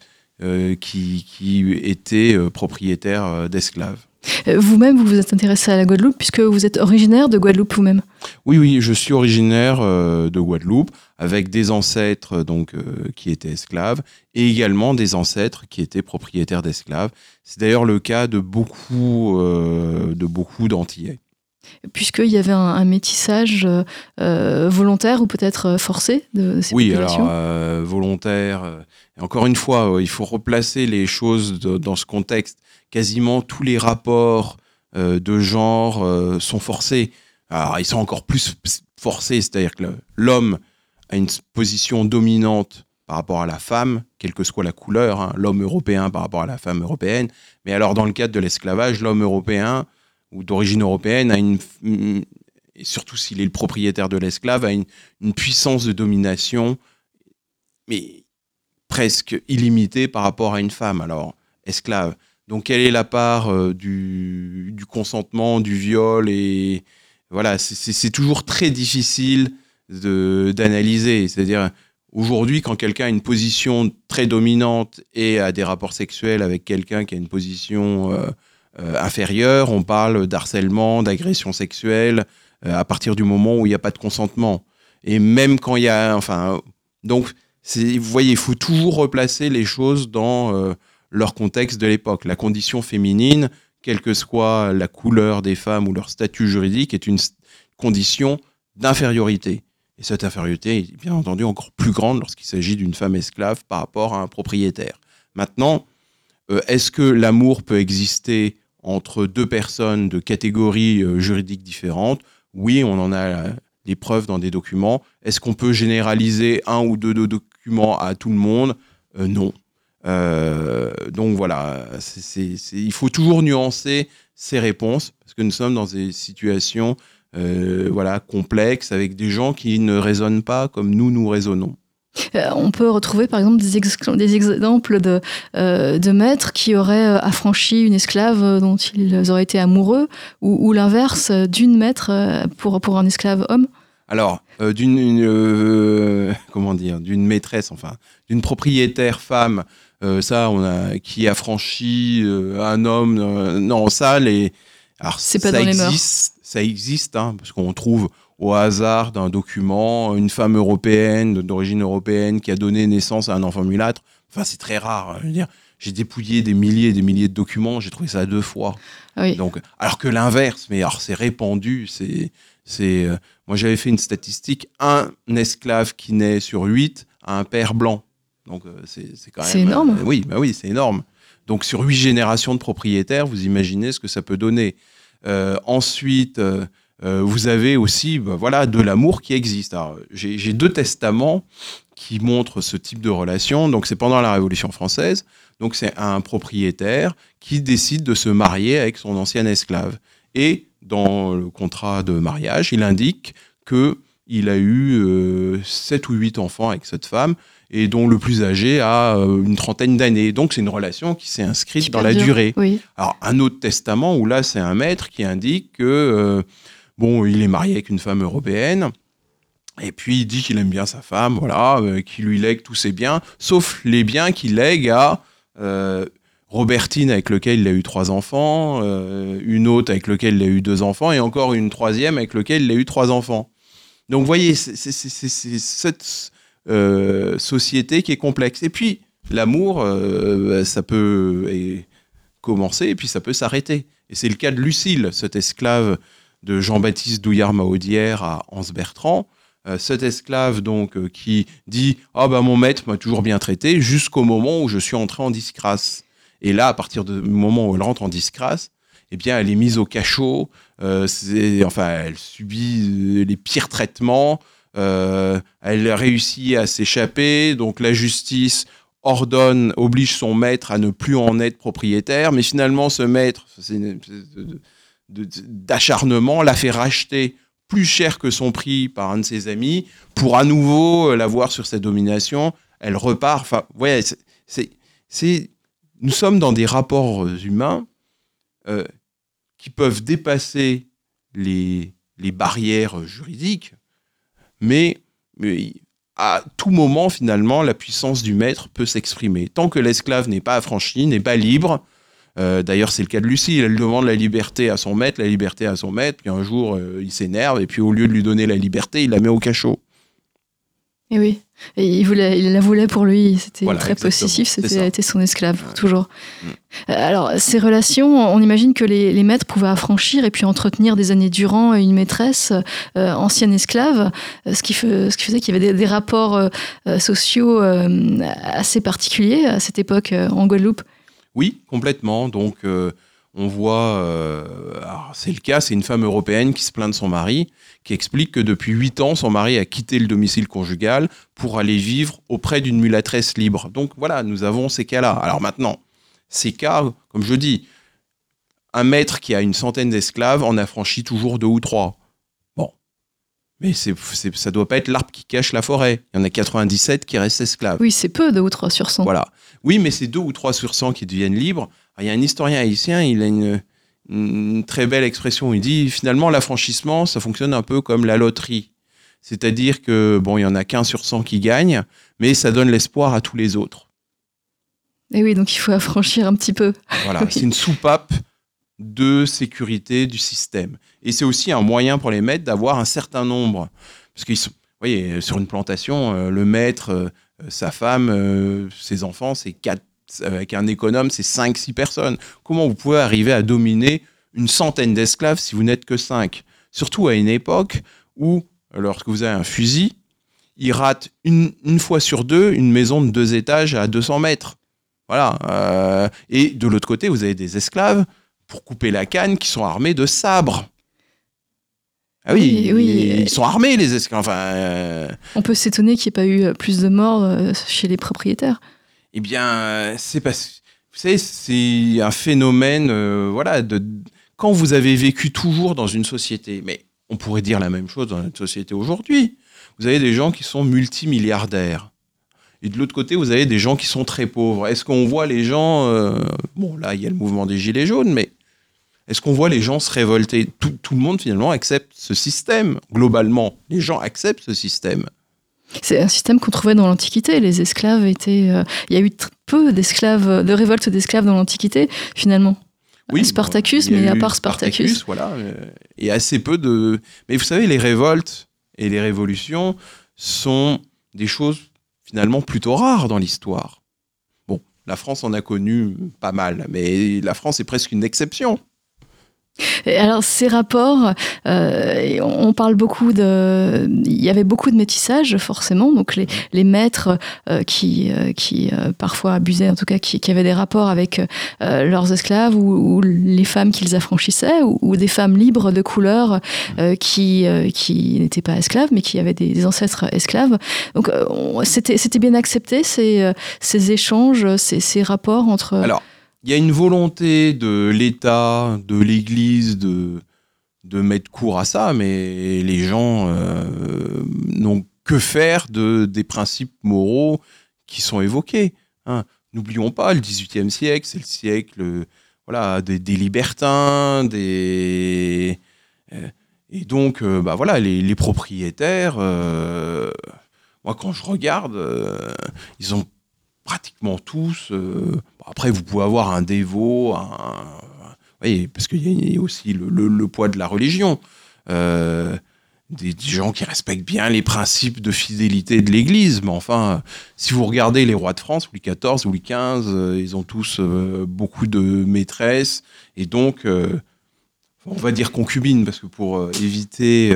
euh, qui, qui, étaient propriétaires d'esclaves. Vous-même, vous vous êtes intéressé à la Guadeloupe puisque vous êtes originaire de Guadeloupe vous-même. Oui, oui, je suis originaire de Guadeloupe avec des ancêtres donc euh, qui étaient esclaves et également des ancêtres qui étaient propriétaires d'esclaves. C'est d'ailleurs le cas de beaucoup euh, de beaucoup d'Antillais. Puisqu'il y avait un, métissage euh, volontaire ou peut-être forcé de ces oui, populations. Oui, alors volontaire. Et encore une fois, il faut replacer les choses dans ce contexte. Quasiment tous les rapports de genre sont forcés. Alors, ils sont encore plus forcés, c'est-à-dire que l'homme à une position dominante par rapport à la femme, quelle que soit la couleur, hein, l'homme européen par rapport à la femme européenne. Mais alors, dans le cadre de l'esclavage, l'homme européen ou d'origine européenne a une, surtout s'il est le propriétaire de l'esclave, a une, puissance de domination, mais presque illimitée par rapport à une femme. Alors, esclave. Donc, quelle est la part euh, du, du, consentement, du viol et voilà, c'est toujours très difficile d'analyser. C'est-à-dire, aujourd'hui, quand quelqu'un a une position très dominante et a des rapports sexuels avec quelqu'un qui a une position euh, euh, inférieure, on parle d'harcèlement, d'agression sexuelle, euh, à partir du moment où il n'y a pas de consentement. Et même quand il y a... Enfin, donc, vous voyez, il faut toujours replacer les choses dans leur contexte de l'époque. La condition féminine, quelle que soit la couleur des femmes ou leur statut juridique, est une condition d'infériorité. Et cette infériorité est bien entendu encore plus grande lorsqu'il s'agit d'une femme esclave par rapport à un propriétaire. Maintenant, euh, est-ce que l'amour peut exister entre deux personnes de catégories euh, juridiques différentes? Oui, on en a des preuves dans des documents. Est-ce qu'on peut généraliser un ou deux, documents à tout le monde? Euh, Non. donc voilà, il faut toujours nuancer ces réponses parce que nous sommes dans des situations euh, voilà, complexe, avec des gens qui ne raisonnent pas comme nous, nous raisonnons. Euh, on peut retrouver par exemple des, des exemples de, euh, de, maîtres qui auraient affranchi une esclave dont ils auraient été amoureux, ou, l'inverse d'une maître pour, pour un esclave homme Alors, d'une comment dire, d'une maîtresse, enfin, d'une propriétaire femme, ça, on a qui affranchit un homme. non, ça, les, alors, c'est pas ça dans existe, les Ça existe, hein, parce qu'on trouve au hasard d'un document une femme européenne, d'origine européenne, qui a donné naissance à un enfant mulâtre. Enfin, c'est très rare. Je veux dire, j'ai dépouillé des milliers et des milliers de documents, j'ai trouvé ça deux fois. Donc, alors que l'inverse, mais alors c'est répandu, c'est, c'est. Euh, moi, j'avais fait une statistique un esclave qui naît sur huit a un père blanc. Donc, euh, c'est, c'est quand même. C'est énorme. Euh, oui, bah oui, c'est énorme. Donc, sur huit générations de propriétaires, vous imaginez ce que ça peut donner. Ensuite, euh, vous avez aussi bah, voilà, de l'amour qui existe. J'ai deux testaments qui montrent ce type de relation. Donc, c'est pendant la Révolution française. Donc, c'est un propriétaire qui décide de se marier avec son ancien esclave. Et dans le contrat de mariage, il indique que il a eu euh, sept ou huit enfants avec cette femme et dont le plus âgé a euh, une trentaine d'années. Donc c'est une relation qui s'est inscrite dans la durée. Alors un autre testament où là c'est un maître qui indique que Bon, il est marié avec une femme européenne. Et puis il dit qu'il aime bien sa femme, voilà, euh, qu'il lui lègue tous ses biens, sauf les biens qu'il lègue à euh, Robertine avec lequel il a eu trois enfants, euh, une autre avec lequel il a eu deux enfants, et encore une troisième avec lequel il a eu trois enfants. Donc vous voyez, c'est cette société qui est complexe. Et puis l'amour, ça peut commencer et puis ça peut s'arrêter. Et c'est le cas de Lucille, cet esclave de Jean-Baptiste Douillard-Maudière à Hans Bertrand. Euh, cet esclave donc euh, qui dit ah ben mon maître m'a toujours bien traité jusqu'au moment où je suis entré en disgrâce et là à partir du moment où elle rentre en disgrâce eh bien elle est mise au cachot euh, enfin elle subit les pires traitements elle réussit à s'échapper donc la justice ordonne oblige son maître à ne plus en être propriétaire mais finalement ce maître d'acharnement, l'a fait racheter plus cher que son prix par un de ses amis pour à nouveau euh, l'avoir sur sa domination. Elle repart. Enfin, c'est, nous sommes dans des rapports euh, humains euh, qui peuvent dépasser les, les barrières juridiques, mais, mais, à tout moment, finalement, la puissance du maître peut s'exprimer. Tant que l'esclave n'est pas affranchi, n'est pas libre, euh, d'ailleurs, c'est le cas de Lucie. Elle demande la liberté à son maître, la liberté à son maître. Puis un jour, euh, il s'énerve et puis au lieu de lui donner la liberté, il la met au cachot. Et oui, et il, voulait, il la voulait pour lui. C'était très possessif. C'était été son esclave toujours. Mm. Euh, alors, ces relations, on imagine que les, maîtres pouvaient affranchir et puis entretenir des années durant une maîtresse ancienne esclave, ce qui, ce qui faisait qu'il y avait des rapports sociaux assez particuliers à cette époque en Guadeloupe. Oui, complètement. Donc, euh, on voit, euh, c'est le cas, c'est une femme européenne qui se plaint de son mari, qui explique que depuis huit ans, son mari a quitté le domicile conjugal pour aller vivre auprès d'une mulâtresse libre. Donc voilà, nous avons ces cas-là. Alors maintenant, ces cas, comme je dis, un maître qui a une centaine d'esclaves en affranchit toujours deux ou trois. Bon. Mais c'est, ça ne doit pas être l'arbre qui cache la forêt. Il y en a 97 qui restent esclaves. Oui, c'est peu, deux ou trois sur 100. Voilà. Oui, mais c'est deux ou trois sur 100 qui deviennent libres. il y a un historien haïtien, il a une, très belle expression. Il dit finalement, l'affranchissement, ça fonctionne un peu comme la loterie. C'est-à-dire que, bon, il y en a qu'un sur 100 qui gagne, mais ça donne l'espoir à tous les autres. Et oui, donc il faut affranchir un petit peu. Voilà, c'est une soupape de sécurité du système. Et c'est aussi un moyen pour les maîtres d'avoir un certain nombre. Parce qu'ils vous voyez, sur une plantation, euh, le maître, euh, sa femme, euh, ses enfants, c'est quatre, avec un économe, c'est 5-6 personnes. Comment vous pouvez arriver à dominer une centaine d'esclaves si vous n'êtes que 5 Surtout à une époque où, lorsque vous avez un fusil, il rate une, fois sur deux une maison de deux étages à 200 mètres. Voilà. Euh, et de l'autre côté, vous avez des esclaves pour couper la canne qui sont armés de sabres. Ah oui, ils sont armés les esclaves. Enfin, euh, On peut s'étonner qu'il n'y ait pas eu euh, plus de morts euh, chez les propriétaires. Eh bien, c'est parce vous savez, c'est un phénomène, voilà, de quand vous avez vécu toujours dans une société, mais on pourrait dire la même chose dans notre société aujourd'hui. Vous avez des gens qui sont multimilliardaires. Et de l'autre côté, vous avez des gens qui sont très pauvres. Est-ce qu'on voit les gens... euh, bon, là, il y a le mouvement des Gilets jaunes, mais est-ce qu'on voit les gens se révolter? Tout, tout le monde, finalement, accepte ce système. Globalement, les gens acceptent ce système. C'est un système qu'on trouvait dans l'Antiquité. Les esclaves étaient. euh, Il y a eu peu d'esclaves, de révoltes d'esclaves dans l'Antiquité, finalement. Spartacus, y a mais à part Spartacus. voilà. euh, Et assez peu de. Mais vous savez, les révoltes et les révolutions sont des choses finalement plutôt rares dans l'histoire. Bon, la France en a connu pas mal, mais la France est presque une exception. Alors ces rapports, euh, on parle beaucoup de, il y avait beaucoup de métissage forcément, donc les, les maîtres euh, qui, euh, qui euh, parfois abusaient, en tout cas qui, qui avaient des rapports avec euh, leurs esclaves ou, ou les femmes qu'ils affranchissaient, ou, ou des femmes libres de couleur euh, qui, qui n'étaient pas esclaves mais qui avaient des, ancêtres esclaves. Donc on- c'était bien accepté ces, ces échanges, ces, ces rapports entre. Alors, il y a une volonté de l'État, de l'Église de, mettre court à ça, mais les gens euh, n'ont que faire de, des principes moraux qui sont évoqués. hein. N'oublions pas, le XVIIIe siècle, c'est le siècle voilà, des, libertins, des... euh, et donc, euh, bah voilà, les, propriétaires, moi quand je regarde, ils ont pratiquement tous. Après, vous pouvez avoir un dévot, un, oui, parce qu'il y a aussi le, poids de la religion. Euh, des, gens qui respectent bien les principes de fidélité de l'Église. Mais enfin, si vous regardez les rois de France, Louis XIV, Louis XV, euh, ils ont tous euh, beaucoup de maîtresses. Et donc, on va dire concubines, parce que pour éviter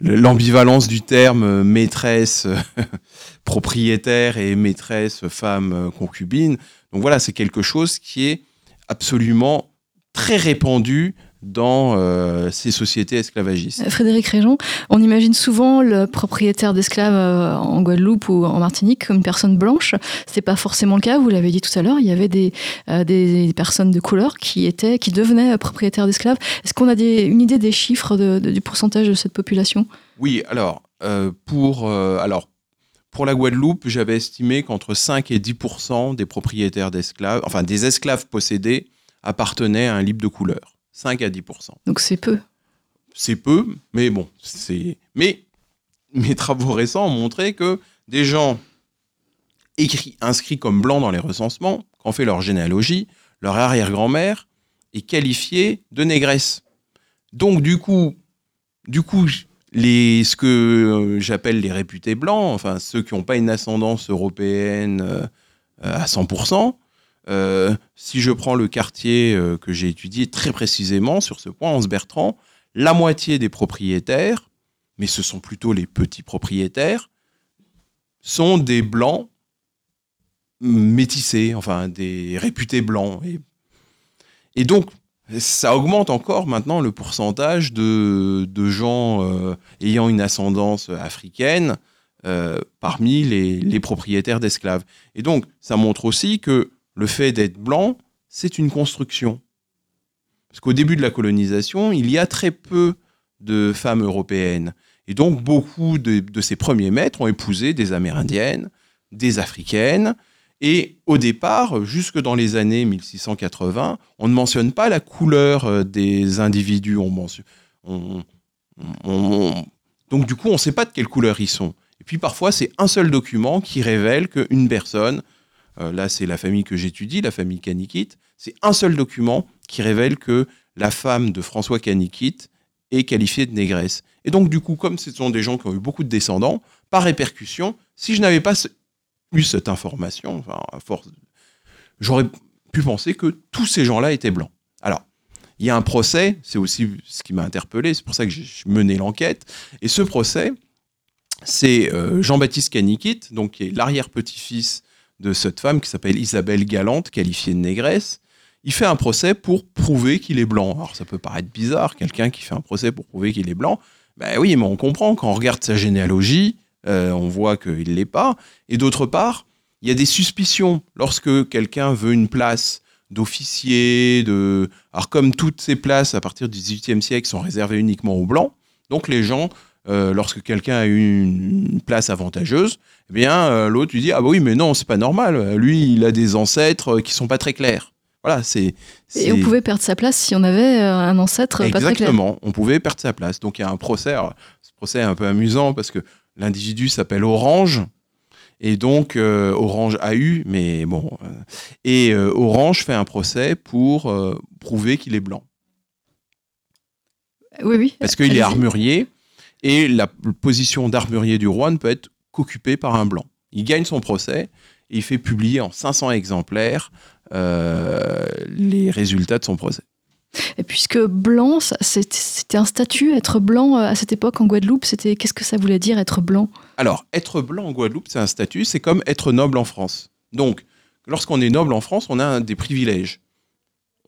le- l'ambivalence du terme maîtresse propriétaire et maîtresse femme concubine. Donc voilà, c'est quelque chose qui est absolument très répandu dans euh, ces sociétés esclavagistes. Frédéric Réjon, on imagine souvent le propriétaire d'esclaves euh, en Guadeloupe ou en Martinique comme une personne blanche. C'est pas forcément le cas. Vous l'avez dit tout à l'heure, il y avait des, euh, des personnes de couleur qui étaient, qui devenaient propriétaires d'esclaves. Est-ce qu'on a des, une idée des chiffres de- de- du pourcentage de cette population? Oui, alors, pour, alors, pour la Guadeloupe, j'avais estimé qu'entre 5 et 10% des propriétaires d'esclaves, enfin des esclaves possédés, appartenaient à un libre de couleur. 5 à 10% Donc c'est peu. c'est peu, mais bon, c'est. Mais mes travaux récents ont montré que des gens écrits, inscrits comme blancs dans les recensements, quand on fait leur généalogie, leur arrière-grand-mère est qualifiée de négresse. Donc du coup, du coup, les, ce que euh, j'appelle les réputés blancs, enfin ceux qui n'ont pas une ascendance européenne euh, à 100%, euh, si je prends le quartier que j'ai étudié très précisément sur ce point, Anse Bertrand, la moitié des propriétaires, mais ce sont plutôt les petits propriétaires, sont des blancs métissés, enfin des réputés blancs. Et, et donc, ça augmente encore maintenant le pourcentage de, gens euh, ayant une ascendance africaine euh, parmi les, les propriétaires d'esclaves. Et donc, ça montre aussi que le fait d'être blanc, c'est une construction. Parce qu'au début de la colonisation, il y a très peu de femmes européennes. Et donc, beaucoup de, de ces premiers maîtres ont épousé des Amérindiennes, des Africaines. Et au départ, jusque dans les années 1680, on ne mentionne pas la couleur euh, des individus. Donc, du coup, on ne sait pas de quelle couleur ils sont. Et puis, parfois, c'est un seul document qui révèle qu'une personne, euh, là, c'est la famille que j'étudie, la famille Canikit, c'est un seul document qui révèle que la femme de François Canikit est qualifiée de négresse. Et donc, du coup, comme ce sont des gens qui ont eu beaucoup de descendants, par répercussion, si je n'avais pas eu cette information, enfin, à force, j'aurais pu penser que tous ces gens-là étaient blancs. Alors, il y a un procès, c'est aussi ce qui m'a interpellé, c'est pour ça que j'ai mené l'enquête. Et ce procès, c'est euh, Jean-Baptiste Canikit, donc qui est l'arrière-petit-fils de cette femme qui s'appelle Isabelle Galante, qualifiée de négresse. Il fait un procès pour prouver qu'il est blanc. Alors ça peut paraître bizarre, quelqu'un qui fait un procès pour prouver qu'il est blanc. Ben oui, mais on comprend, quand on regarde sa généalogie, on voit qu'il ne l'est pas. Et d'autre part, il y a des suspicions lorsque quelqu'un veut une place d'officier, de... Alors comme toutes ces places à partir du XVIIIe siècle sont réservées uniquement aux blancs, donc les gens lorsque quelqu'un a une place avantageuse, eh bien, l'autre lui dit Ah bah oui, mais non, c'est pas normal. Lui, il a des ancêtres qui sont pas très clairs. Voilà, c'est. Et on pouvait perdre sa place si on avait un ancêtre pas très clair. Exactement, on pouvait perdre sa place. Donc il y a un procès. ce procès est un peu amusant parce que l'individu s'appelle Orange. Et donc, euh, Orange a eu, mais bon. Euh, et euh, Orange fait un procès pour prouver qu'il est blanc. Oui, oui. Parce qu'il est armurier, et la position d'armurier du roi ne peut être qu'occupée par un blanc. Il gagne son procès, et il fait publier en 500 exemplaires les résultats de son procès. Et puisque blanc, c'était un statut, être blanc à cette époque en Guadeloupe, c'était qu'est-ce que ça voulait dire être blanc? Alors, être blanc en Guadeloupe, c'est un statut, c'est comme être noble en France. Donc, lorsqu'on est noble en France, on a des privilèges.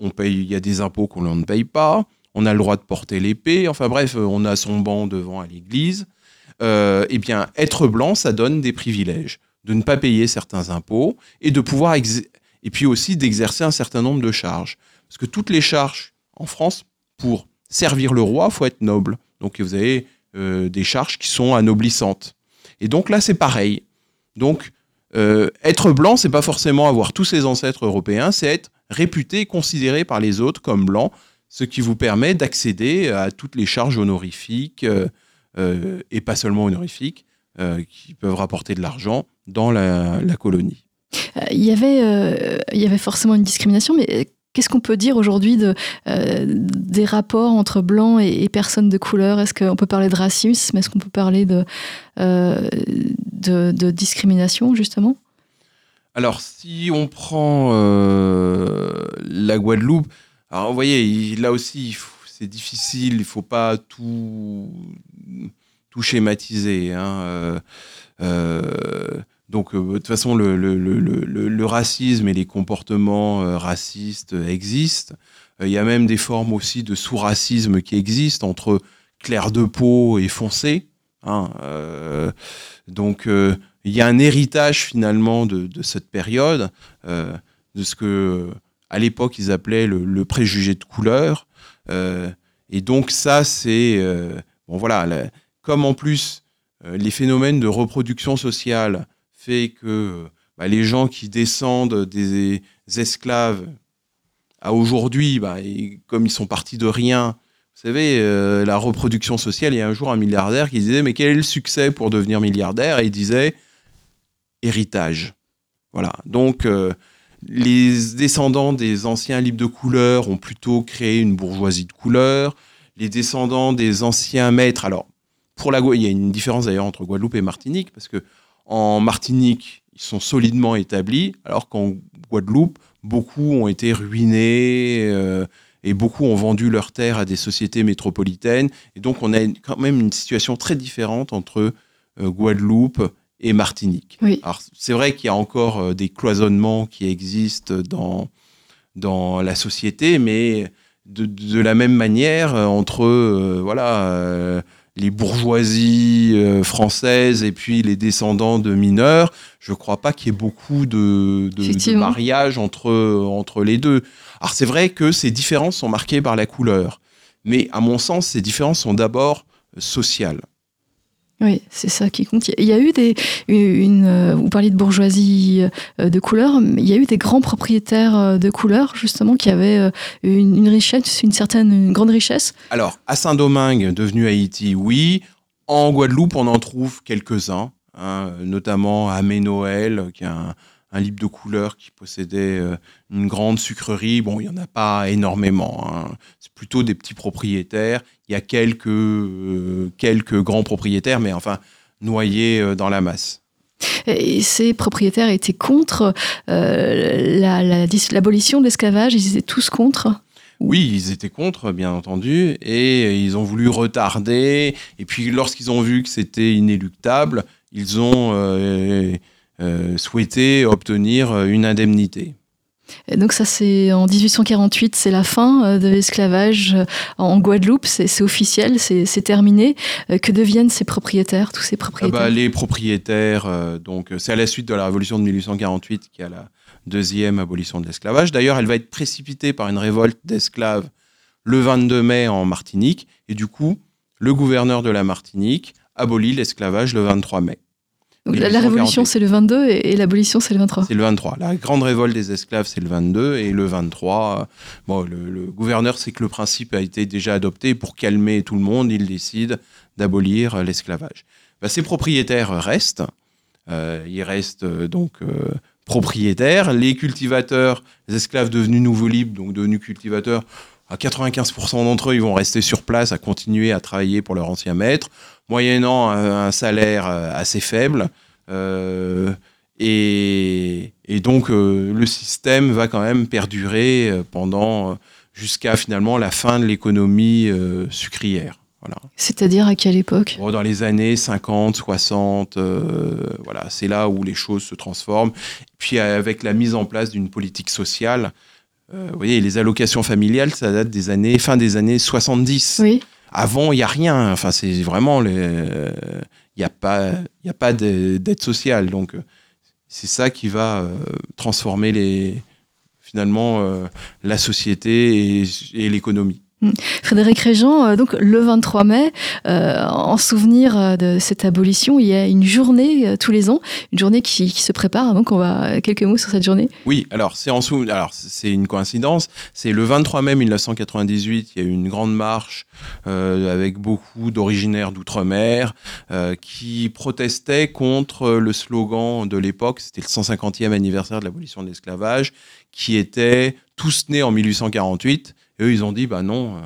On paye, il y a des impôts qu'on ne paye pas, on a le droit de porter l'épée, enfin bref, on a son banc devant à l'église. Euh, eh bien, être blanc, ça donne des privilèges, de ne pas payer certains impôts et de pouvoir et puis aussi d'exercer un certain nombre de charges. Parce que toutes les charges en France, pour servir le roi, faut être noble. Donc vous avez euh, des charges qui sont anoblissantes. Et donc là, c'est pareil. Donc euh, être blanc, c'est pas forcément avoir tous ses ancêtres européens, c'est être réputé et considéré par les autres comme blanc, ce qui vous permet d'accéder à toutes les charges honorifiques euh, et pas seulement honorifiques qui peuvent rapporter de l'argent dans la, colonie. Il y, avait, il y avait forcément une discrimination, mais Qu'est-ce qu'on peut dire aujourd'hui euh, des rapports entre blancs et, personnes de couleur? Est-ce qu'on peut parler de racisme? Est-ce qu'on peut parler de, euh, discrimination, justement? Alors, si on prend euh, la Guadeloupe, alors vous voyez, là aussi, c'est difficile, il ne faut pas tout, tout schématiser. Hein, de toute façon, le, racisme et les comportements euh, racistes existent. Euh, il y a même des formes aussi de sous-racisme qui existent entre clair de peau et foncé. Hein, donc, il y a un héritage finalement de, cette période, de ce que à l'époque ils appelaient le, préjugé de couleur. et donc ça, c'est bon voilà, comme en plus les phénomènes de reproduction sociale fait que bah, les gens qui descendent des esclaves à aujourd'hui, bah, comme ils sont partis de rien, vous savez, euh, la reproduction sociale, il y a un jour un milliardaire qui disait, mais quel est le succès pour devenir milliardaire? Et il disait, héritage. Voilà. Donc, euh, les descendants des anciens libres de couleur ont plutôt créé une bourgeoisie de couleur. Les descendants des anciens maîtres, alors, pour la il y a une différence d'ailleurs entre Guadeloupe et Martinique, parce que en Martinique, ils sont solidement établis, alors qu'en Guadeloupe, beaucoup ont été ruinés euh, et beaucoup ont vendu leurs terres à des sociétés métropolitaines. Et donc, on a quand même une situation très différente entre euh, Guadeloupe et Martinique. Alors, c'est vrai qu'il y a encore euh, des cloisonnements qui existent dans, dans la société, mais de, de la même manière, entre voilà les bourgeoisies euh, françaises et puis les descendants de mineurs, je ne crois pas qu'il y ait beaucoup de, de, mariages entre, entre les deux. Alors c'est vrai que ces différences sont marquées par la couleur, mais à mon sens, ces différences sont d'abord sociales. Oui, c'est ça qui compte. Il y a eu des, euh, vous parliez de bourgeoisie euh, de couleur, il y a eu des grands propriétaires euh, de couleur justement qui avaient une, richesse, une certaine, grande richesse. Alors, à Saint-Domingue, devenu Haïti, oui. En Guadeloupe, on en trouve quelques-uns, hein, notamment à Noël, qui est un, un libre de couleur qui possédait euh, une grande sucrerie. Bon, il n'y en a pas énormément. Hein. C'est plutôt des petits propriétaires. Il y a quelques, euh, quelques grands propriétaires, mais enfin, noyés euh, dans la masse. Et ces propriétaires étaient contre l'abolition de l'esclavage, ils étaient tous contre? Oui, ils étaient contre, bien entendu, et ils ont voulu retarder. Et puis, lorsqu'ils ont vu que c'était inéluctable, ils ont euh, souhaiter obtenir euh, une indemnité. Et donc ça c'est en 1848, c'est la fin euh, de l'esclavage en Guadeloupe, c'est officiel, c'est terminé. Que deviennent ces propriétaires, tous ces propriétaires ah bah, Les propriétaires, donc c'est à la suite de la révolution de 1848 qui a la deuxième abolition de l'esclavage. D'ailleurs, elle va être précipitée par une révolte d'esclaves le 22 mai en Martinique, et du coup, le gouverneur de la Martinique abolit l'esclavage le 23 mai. Donc, la, la révolution, c'est le 22 et, et l'abolition, c'est le 23. C'est le 23. La grande révolte des esclaves, c'est le 22. Et le 23, euh, bon, le, le gouverneur sait que le principe a été déjà adopté. Pour calmer tout le monde, il décide d'abolir euh, l'esclavage. Bah, ces propriétaires restent. Euh, ils restent donc euh, propriétaires. Les cultivateurs, les esclaves devenus nouveaux libres, donc devenus cultivateurs, à 95% d'entre eux, ils vont rester sur place à continuer à travailler pour leur ancien maître, moyennant un, un salaire euh, assez faible. Euh, et, et, donc, euh, le système va quand même perdurer pendant jusqu'à finalement la fin de l'économie euh, sucrière. Voilà. C'est-à-dire à quelle époque? Bon, Dans les années 50, 60, euh, voilà, c'est là où les choses se transforment. Puis avec la mise en place d'une politique sociale, vous voyez, les allocations familiales, ça date des années, fin des années 70. Oui. Avant, il n'y a rien. Enfin, c'est vraiment. Il n'y a pas, pas d'aide sociale. Donc, c'est ça qui va euh, transformer finalement euh, la société et l'économie. Frédéric Régent, euh, donc le 23 mai, euh, en souvenir euh, de cette abolition, il y a une journée tous les ans, une journée qui, se prépare. Donc on va quelques mots sur cette journée. Oui, alors c'est en alors c'est une coïncidence. C'est le 23 mai 1998. Il y a eu une grande marche avec beaucoup d'originaires d'outre-mer qui protestaient contre le slogan de l'époque. C'était le 150e anniversaire de l'abolition de l'esclavage, qui était tous nés en 1848 et eux, ils ont dit, bah non,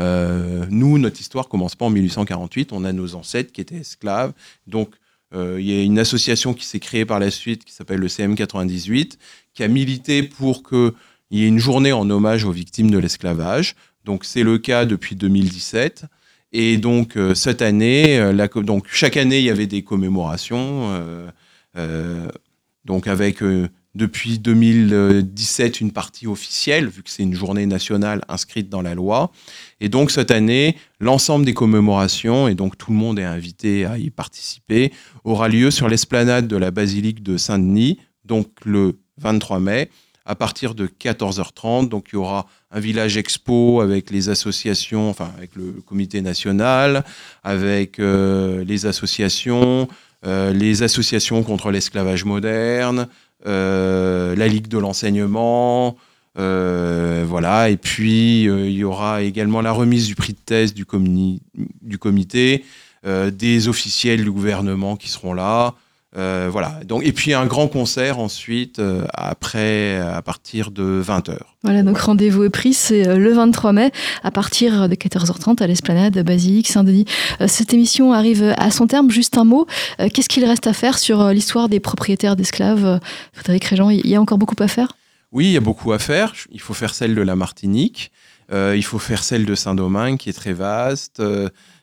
euh, nous, notre histoire commence pas en 1848, on a nos ancêtres qui étaient esclaves. Donc, euh, il y a une association qui s'est créée par la suite, qui s'appelle le CM98, qui a milité pour qu'il y ait une journée en hommage aux victimes de l'esclavage. Donc, c'est le cas depuis 2017. Et donc, euh, cette année, euh, donc, chaque année, il y avait des commémorations, euh, donc avec depuis 2017 une partie officielle, vu que c'est une journée nationale inscrite dans la loi. Et donc cette année, l'ensemble des commémorations, et donc tout le monde est invité à y participer, aura lieu sur l'esplanade de la basilique de Saint-Denis, donc le 23 mai, à partir de 14h30. Donc il y aura un village expo avec les associations, enfin avec le comité national, avec euh, les associations, euh, les associations contre l'esclavage moderne, la Ligue de l'enseignement, euh, voilà. Et puis euh, il y aura également la remise du prix de thèse du, comité, euh, des officiels du gouvernement qui seront là. Euh, voilà. Donc, et puis un grand concert ensuite, euh, après, à partir de 20h. Voilà, donc rendez-vous est pris, c'est euh, le 23 mai, à partir de 14h30 à l'esplanade Basilique Saint-Denis. Cette émission arrive à son terme. Juste un mot, qu'est-ce qu'il reste à faire sur l'histoire des propriétaires d'esclaves? Frédéric Régent, il y a encore beaucoup à faire? Oui, il y a beaucoup à faire. Il faut faire celle de la Martinique. Euh, il faut faire celle de Saint-Domingue, qui est très vaste.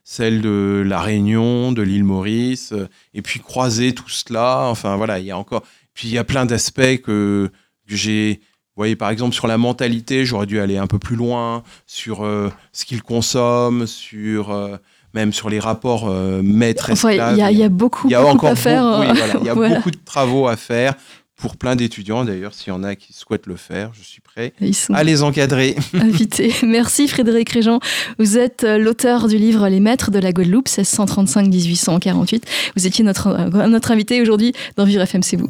Celle de la Réunion, de l'île Maurice, euh, et puis croiser tout cela. Enfin voilà, il y a encore. Puis il y a plein d'aspects que, que j'ai. Vous voyez, par exemple, sur la mentalité, j'aurais dû aller un peu plus loin, sur euh, ce qu'ils consomment, sur euh, même sur les rapports euh, maître-esclave. Enfin, il y, y, a beaucoup, y a beaucoup encore à faire. Beaucoup, oui, voilà, il y a voilà. beaucoup de travaux à faire pour plein d'étudiants. D'ailleurs, s'il y en a qui souhaitent le faire, je suis prêt à les encadrer. Invité. Merci Frédéric Régent. Vous êtes euh, l'auteur du livre Les Maîtres de la Guadeloupe, 1635-1848. Vous étiez notre, euh, notre invité aujourd'hui dans Vivre FM, c'est vous.